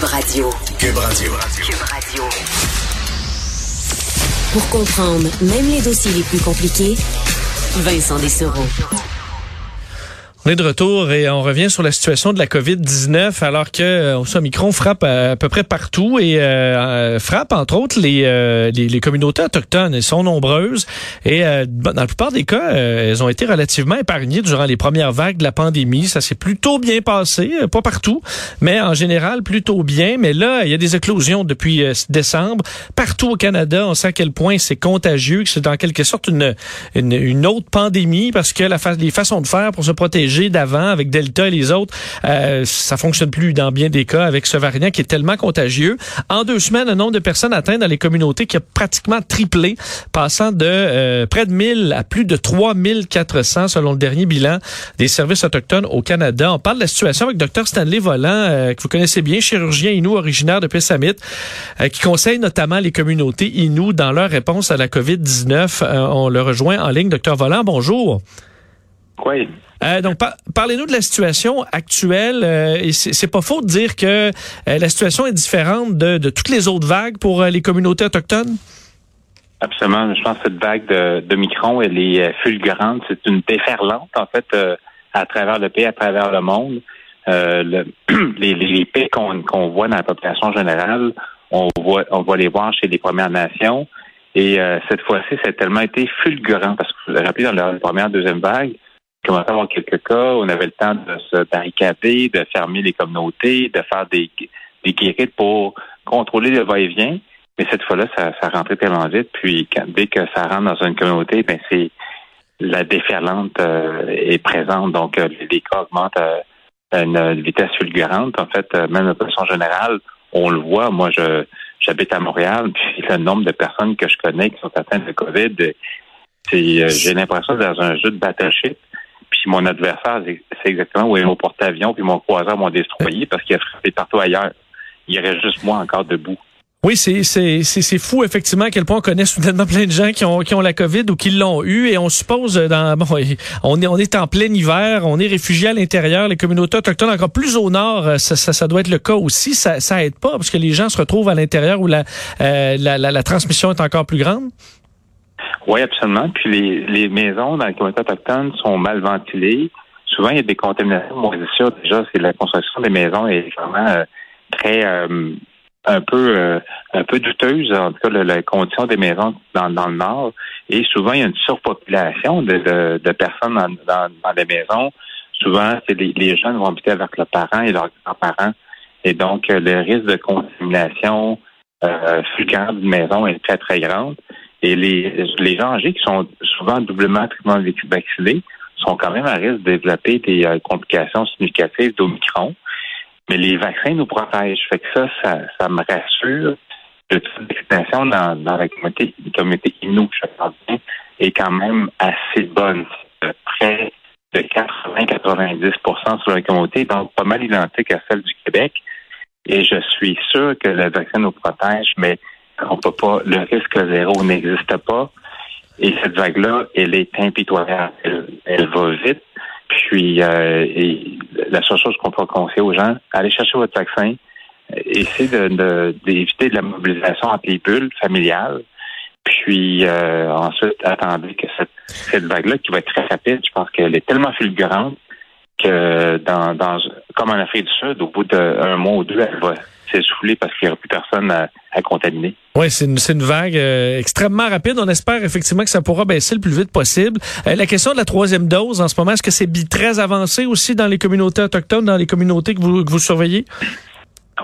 Cube Radio. Cube Radio. Cube Radio. Pour comprendre même les dossiers les plus compliqués, Vincent Dessereau. On est de retour et on revient sur la situation de la COVID-19 alors que euh, Omicron frappe à, peu près partout et euh, frappe entre autres les, euh, les, communautés autochtones. Elles sont nombreuses et euh, dans la plupart des cas, euh, elles ont été relativement épargnées durant les premières vagues de la pandémie. Ça s'est plutôt bien passé, euh, pas partout, mais en général plutôt bien. Mais là, il y a des éclosions depuis décembre. Partout au Canada, on sait à quel point c'est contagieux, que c'est en quelque sorte une, une, une, autre pandémie parce que la les façons de faire pour se protéger d'avant avec Delta et les autres, euh, ça fonctionne plus dans bien des cas avec ce variant qui est tellement contagieux. En deux semaines, le nombre de personnes atteintes dans les communautés qui a pratiquement triplé, passant de euh, près de 1000 à plus de 3400 selon le dernier bilan des services autochtones au Canada. On parle de la situation avec Dr Stanley Volant, euh, que vous connaissez bien, chirurgien Inou originaire de Pessamit, euh, qui conseille notamment les communautés Inou dans leur réponse à la COVID-19. Euh, on le rejoint en ligne. Dr Volant, bonjour. Oui. Euh, donc, par parlez-nous de la situation actuelle. Euh, c'est pas faux de dire que euh, la situation est différente de, de, toutes les autres vagues pour les communautés autochtones? Absolument. Je pense que cette vague de, de Micron, elle est fulgurante. C'est une déferlante, en fait, à travers le pays, à travers le monde. Le, les, les pays qu'on qu voit dans la population générale, on voit, on va les voir chez les Premières Nations. Et cette fois-ci, ça a tellement été fulgurant parce que vous vous rappelez, dans la première, deuxième vague, commençait à avoir quelques cas. On avait le temps de se barricader, de fermer les communautés, de faire des, des guérites pour contrôler le va-et-vient. Mais cette fois-là, ça, ça rentrait tellement vite. Puis quand, dès que ça rentre dans une communauté, ben c'est la déferlante euh, est présente. Donc euh, les cas augmentent à une vitesse fulgurante. En fait, euh, même de façon générale, on le voit. Moi, je j'habite à Montréal, puis le nombre de personnes que je connais qui sont atteintes de COVID, c'est j'ai l'impression d'être dans un jeu de battleship puis mon adversaire, c'est exactement où est mon porte-avions, puis mon croiseur m'ont destroyé parce qu'il a frappé partout ailleurs. Il aurait juste moi encore debout. Oui, c'est c'est c'est fou effectivement à quel point on connaît soudainement plein de gens qui ont qui ont la Covid ou qui l'ont eu et on suppose dans bon on est on est en plein hiver, on est réfugié à l'intérieur, les communautés autochtones encore plus au nord, ça, ça, ça doit être le cas aussi, ça ça aide pas parce que les gens se retrouvent à l'intérieur où la, euh, la la transmission est encore plus grande. Oui, absolument. Puis les, les maisons dans les communautés autochtones sont mal ventilées. Souvent, il y a des contaminations moisissures. Déjà, c'est la construction des maisons est vraiment euh, très euh, un peu euh, un peu douteuse, en tout cas la, condition des maisons dans, dans le nord. Et souvent, il y a une surpopulation de, de, de personnes dans, dans, dans, les maisons. Souvent, c'est les, les jeunes vont habiter avec leurs parents et leurs grands-parents. Et donc, le risque de contamination euh, fulgurante d'une maison est très, très grande. Et les, les gens âgés qui sont souvent doublement triplement vaccinés sont quand même à risque de développer des euh, complications significatives d'Omicron. Mais les vaccins nous protègent. Fait que ça, ça, ça me rassure. Le taux de vaccination dans, dans la communauté, la communauté Inou, je pense bien, est quand même assez bonne. Près de 80-90% sur la communauté, donc pas mal identique à celle du Québec. Et je suis sûr que le vaccin nous protège, mais on peut pas, le risque zéro n'existe pas. Et cette vague-là, elle est impitoyable. Elle, elle va vite. Puis, euh, et la seule chose qu'on peut conseiller aux gens, allez chercher votre vaccin. Essayez d'éviter de, de, la mobilisation entre les bulles familiales. Puis euh, ensuite, attendez que cette, cette vague-là, qui va être très rapide, je pense qu'elle est tellement fulgurante que dans, dans comme en Afrique du Sud, au bout d'un mois ou deux, elle va s'essouffler parce qu'il n'y aura plus personne à, à contaminer. Oui, c'est une, une, vague euh, extrêmement rapide. On espère effectivement que ça pourra baisser le plus vite possible. Euh, la question de la troisième dose en ce moment, est-ce que c'est très avancé aussi dans les communautés autochtones, dans les communautés que vous, que vous surveillez?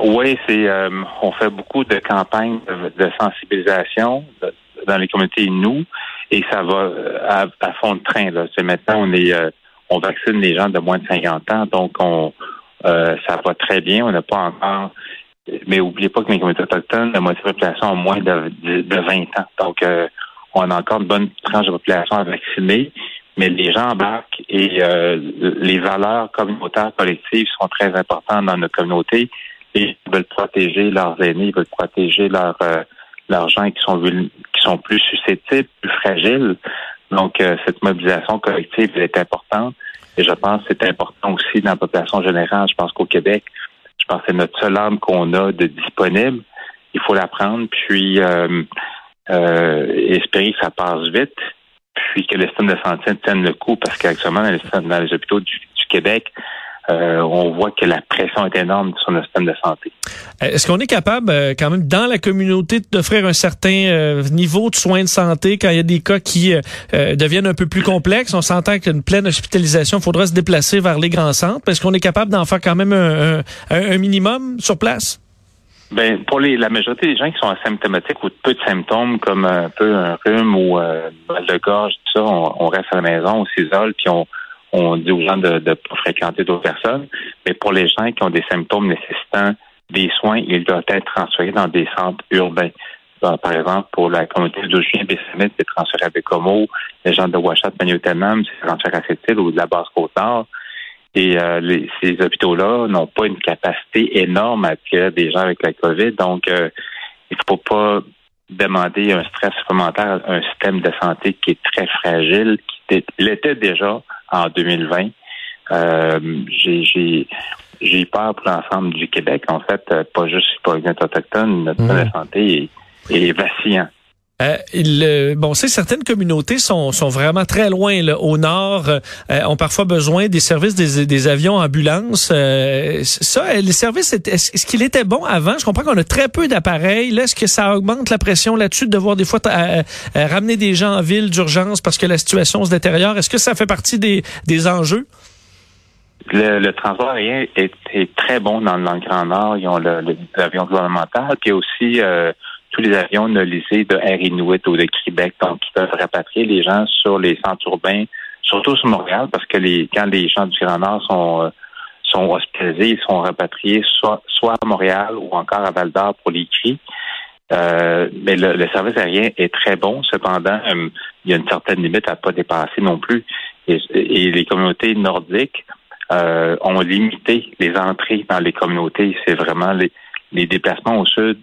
Oui, c'est euh, on fait beaucoup de campagnes de, de sensibilisation de, dans les communautés nous et ça va à, à fond de train. Là. C'est maintenant on est on vaccine les gens de moins de 50 ans, donc on ça va très bien. On n'a pas encore mais oubliez pas que les communautés autochtones, la moitié de la population a moins de, de, 20 ans. Donc, on a encore une bonne tranche de population à vacciner, mais les gens embarquent et les valeurs communautaires collectives sont très importantes dans notre communauté. Et ils veulent protéger leurs aînés, ils veulent protéger leurs leurs gens qui sont qui sont plus susceptibles, plus fragiles. Donc, euh, cette mobilisation collective est importante. Et je pense que c'est important aussi dans la population générale. Je pense qu'au Québec, je pense que c'est notre seule arme qu'on a de disponible. Il faut la prendre, puis euh, euh, espérer que ça passe vite, puis que le système de santé tienne le coup, parce qu'actuellement, dans, dans les, hôpitaux du Québec, euh, on voit que la pression est énorme sur notre système de santé. Euh, est-ce qu'on est capable, euh, quand même, dans la communauté, d'offrir un certain niveau de soins de santé quand il y a des cas qui deviennent un peu plus complexes? On s'entend qu'une pleine hospitalisation, il faudra se déplacer vers les grands centres. Est-ce qu'on est capable d'en faire quand même un, minimum sur place? Ben, pour les, la majorité des gens qui sont asymptomatiques ou peu de symptômes comme un peu un rhume ou un mal de gorge, tout ça, on, reste à la maison, on s'isole, puis on, on dit aux gens de fréquenter d'autres personnes, mais pour les gens qui ont des symptômes nécessitant des soins, ils doivent être transférés dans des centres urbains. par exemple, pour la communauté de Chien Bessamit, c'est transféré à Bécomo. Les gens de Ouachat, Maniotanam, c'est transféré à cette île ou de la Basse-Côte-Nord. Et euh, ces hôpitaux-là n'ont pas une capacité énorme à attirer des gens avec la COVID. Donc, euh, il ne faut pas demander un stress supplémentaire à un système de santé qui est très fragile, qui l'était déjà en 2020. Euh, j'ai j'ai peur pour l'ensemble du Québec. En fait, euh, pas juste pour les autochtones, notre mmh. santé est, est vacillant. Euh, il, bon, c'est certaines communautés sont, sont vraiment très loin là, au nord, euh, ont parfois besoin des services des, des avions ambulances. Euh, ça, les services, est-ce qu'il était bon avant? Je comprends qu'on a très peu d'appareils. Est-ce que ça augmente la pression là-dessus de devoir des fois ramener des gens en ville d'urgence parce que la situation se détériore? Est-ce que ça fait partie des, des enjeux? Le, transport aérien est, très bon dans, le Grand Nord. Ils ont l'avion gouvernemental, puis aussi tous les avions nolisés de Air Inuit ou de Québec, donc qui peuvent rapatrier les gens sur les centres urbains, surtout sur Montréal, parce que les quand les gens du Grand Nord sont euh, sont hospitalisés, ils sont rapatriés soit soit à Montréal ou encore à Val d'Or pour les cris. Euh, mais le, service aérien est très bon. Cependant, euh, il y a une certaine limite à pas dépasser non plus. Et, les communautés nordiques ont limité les entrées dans les communautés. C'est vraiment les déplacements au sud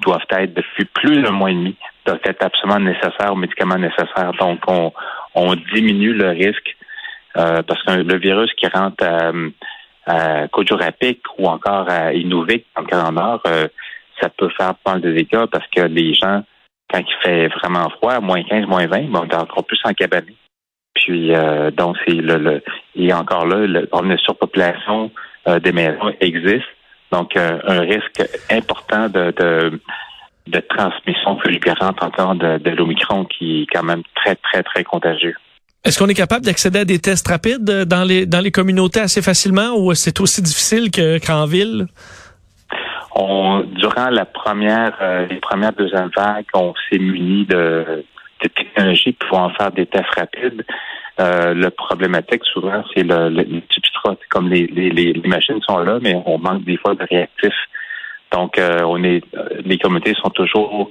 doivent être depuis plus d'un mois et demi, doivent être absolument nécessaires aux médicaments nécessaires. Donc, on, on diminue le risque euh, parce que le virus qui rentre à, à ou encore à Inuvik, dans le Canada, euh, ça peut faire pas mal de dégâts parce que les gens, quand il fait vraiment froid, moins 15, moins 20, vont encore plus en cabane. Puis, euh, donc, c'est le, le, et encore là, le, une surpopulation euh, des maisons existe. Donc, euh, un risque important de, de, de transmission fulgurante encore de, de l'Omicron qui est quand même très, très, très contagieux. Est-ce qu'on est capable d'accéder à des tests rapides dans les dans les communautés assez facilement ou c'est aussi difficile qu'en ville? On, durant la première, euh, les premières deuxièmes vagues, on s'est muni de, de technologies pour en faire des tests rapides. Euh, le problématique souvent, c'est le, le, Comme les, les, les, machines sont là, mais on manque des fois de réactifs. Donc, euh, on est, les communautés sont toujours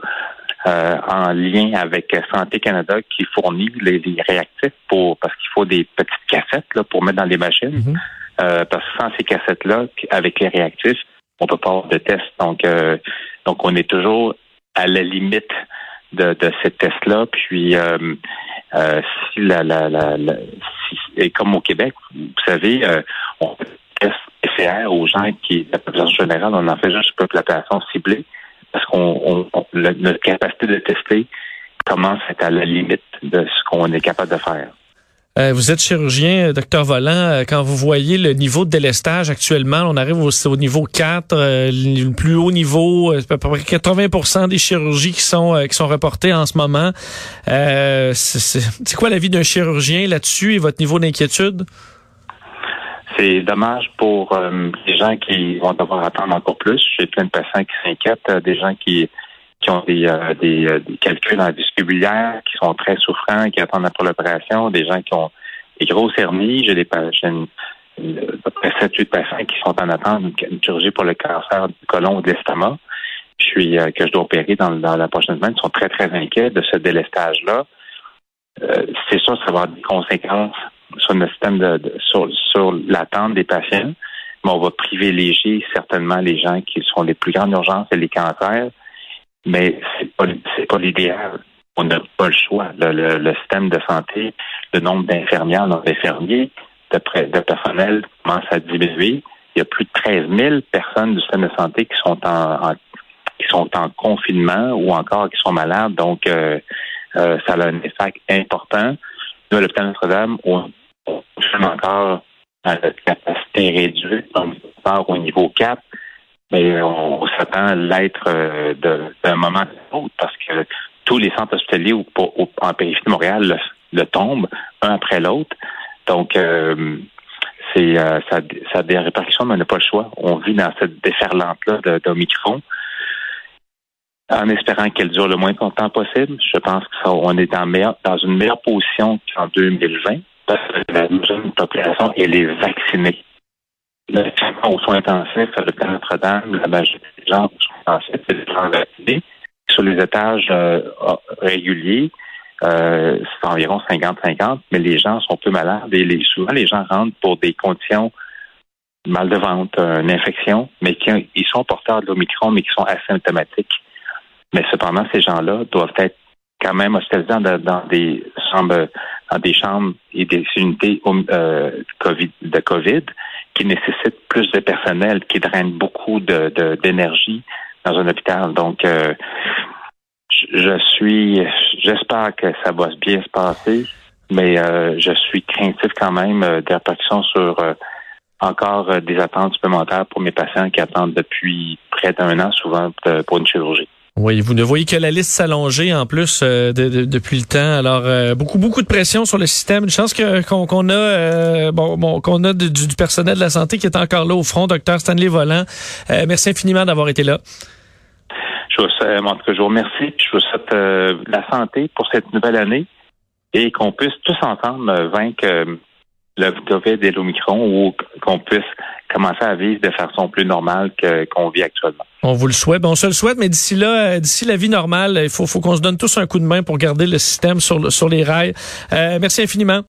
euh, en lien avec Santé Canada qui fournit les, réactifs pour parce qu'il faut des petites cassettes là, pour mettre dans les machines. Mm-hmm. Euh, parce que sans ces cassettes-là, avec les réactifs, on peut pas avoir de tests. Donc, donc on est toujours à la limite de, de ces tests-là. Puis euh, si la, la, la, et comme au Québec, vous savez, euh, on teste PCR aux gens qui, la population générale, on en fait juste une population ciblée parce qu'on notre capacité de tester commence à être à la limite de ce qu'on est capable de faire. Euh, vous êtes chirurgien, docteur Volant. Euh, quand vous voyez le niveau de délestage actuellement, on arrive au, au niveau 4, euh, le plus haut niveau, à peu près 80% des chirurgies qui sont qui sont reportées en ce moment. c'est quoi l'avis d'un chirurgien là-dessus et votre niveau d'inquiétude? C'est dommage pour les gens qui vont devoir attendre encore plus. J'ai plein de patients qui s'inquiètent, des gens qui qui ont des, euh, des, euh, des, calculs en qui sont très souffrants, qui attendent après l'opération, des gens qui ont des grosses hernies. J'ai des une, à peu près 7-8 patients qui sont en attente d'une chirurgie pour le cancer du côlon ou de l'estomac. Puis que je dois opérer dans, la prochaine semaine, ils sont très, très inquiets de ce délestage-là. c'est sûr, ça va avoir des conséquences sur le système de, sur, sur l'attente des patients, mais on va privilégier certainement les gens qui sont les plus grandes urgences et les cancers, mais c'est pas pas l'idéal. On n'a pas le choix. Le, système de santé, le nombre d'infirmières, d'infirmiers, de, de personnel commence à diminuer. Il y a plus de 13 000 personnes du système de santé qui sont en, qui sont en confinement ou encore qui sont malades. Donc, euh, euh, ça a un effet important. Nous, à l'hôpital Notre-Dame, on, fonctionne encore à notre capacité réduite, on au niveau 4, mais on, s'attend à l'être euh, d'un moment à l'autre parce que tous les centres hospitaliers en périphérie de Montréal le, tombent un après l'autre. Donc, euh, c'est euh, ça, ça, a des répercussions, mais on n'a pas le choix. On vit dans cette déferlante-là d'Omicron en espérant qu'elle dure le moins longtemps possible. Je pense qu'on est dans, dans une meilleure position qu'en 2020 parce que la jeune population, elle est vaccinée. Le aux soins intensifs à Notre-Dame, la majorité des gens aux soins intensifs, c'est des gens vaccinés. Sur les étages euh, réguliers, euh, c'est environ 50-50, mais les gens sont peu malades et les, souvent les gens rentrent pour des conditions mal de ventre, une infection, mais qui ils sont porteurs de l'Omicron, mais qui sont asymptomatiques. Mais cependant, ces gens-là doivent être quand même hospitalisés dans, des chambres, dans des chambres et des unités euh, de COVID qui nécessitent plus de personnel, qui drainent beaucoup de, d'énergie dans un hôpital. Donc, euh, je suis, j'espère que ça va bien se passer, mais euh, je suis craintif quand même des répercussions sur encore des attentes supplémentaires pour mes patients qui attendent depuis près d'un an, souvent pour une chirurgie. Oui, vous ne voyez que la liste s'allonger en plus euh, depuis le temps. Alors euh, beaucoup beaucoup de pression sur le système. Une chance qu'on a euh, bon, bon qu'on a du, personnel de la santé qui est encore là au front, docteur Stanley Volant. merci infiniment d'avoir été là. Je vous, je vous remercie. Je vous souhaite la santé pour cette nouvelle année et qu'on puisse tous ensemble vaincre le COVID et l'Omicron ou qu'on puisse commencer à vivre de façon plus normale qu'on vit actuellement. On vous le souhaite. on se le souhaite, mais d'ici là, euh, d'ici la vie normale, il faut, faut qu'on se donne tous un coup de main pour garder le système sur, sur les rails. Euh, merci infiniment.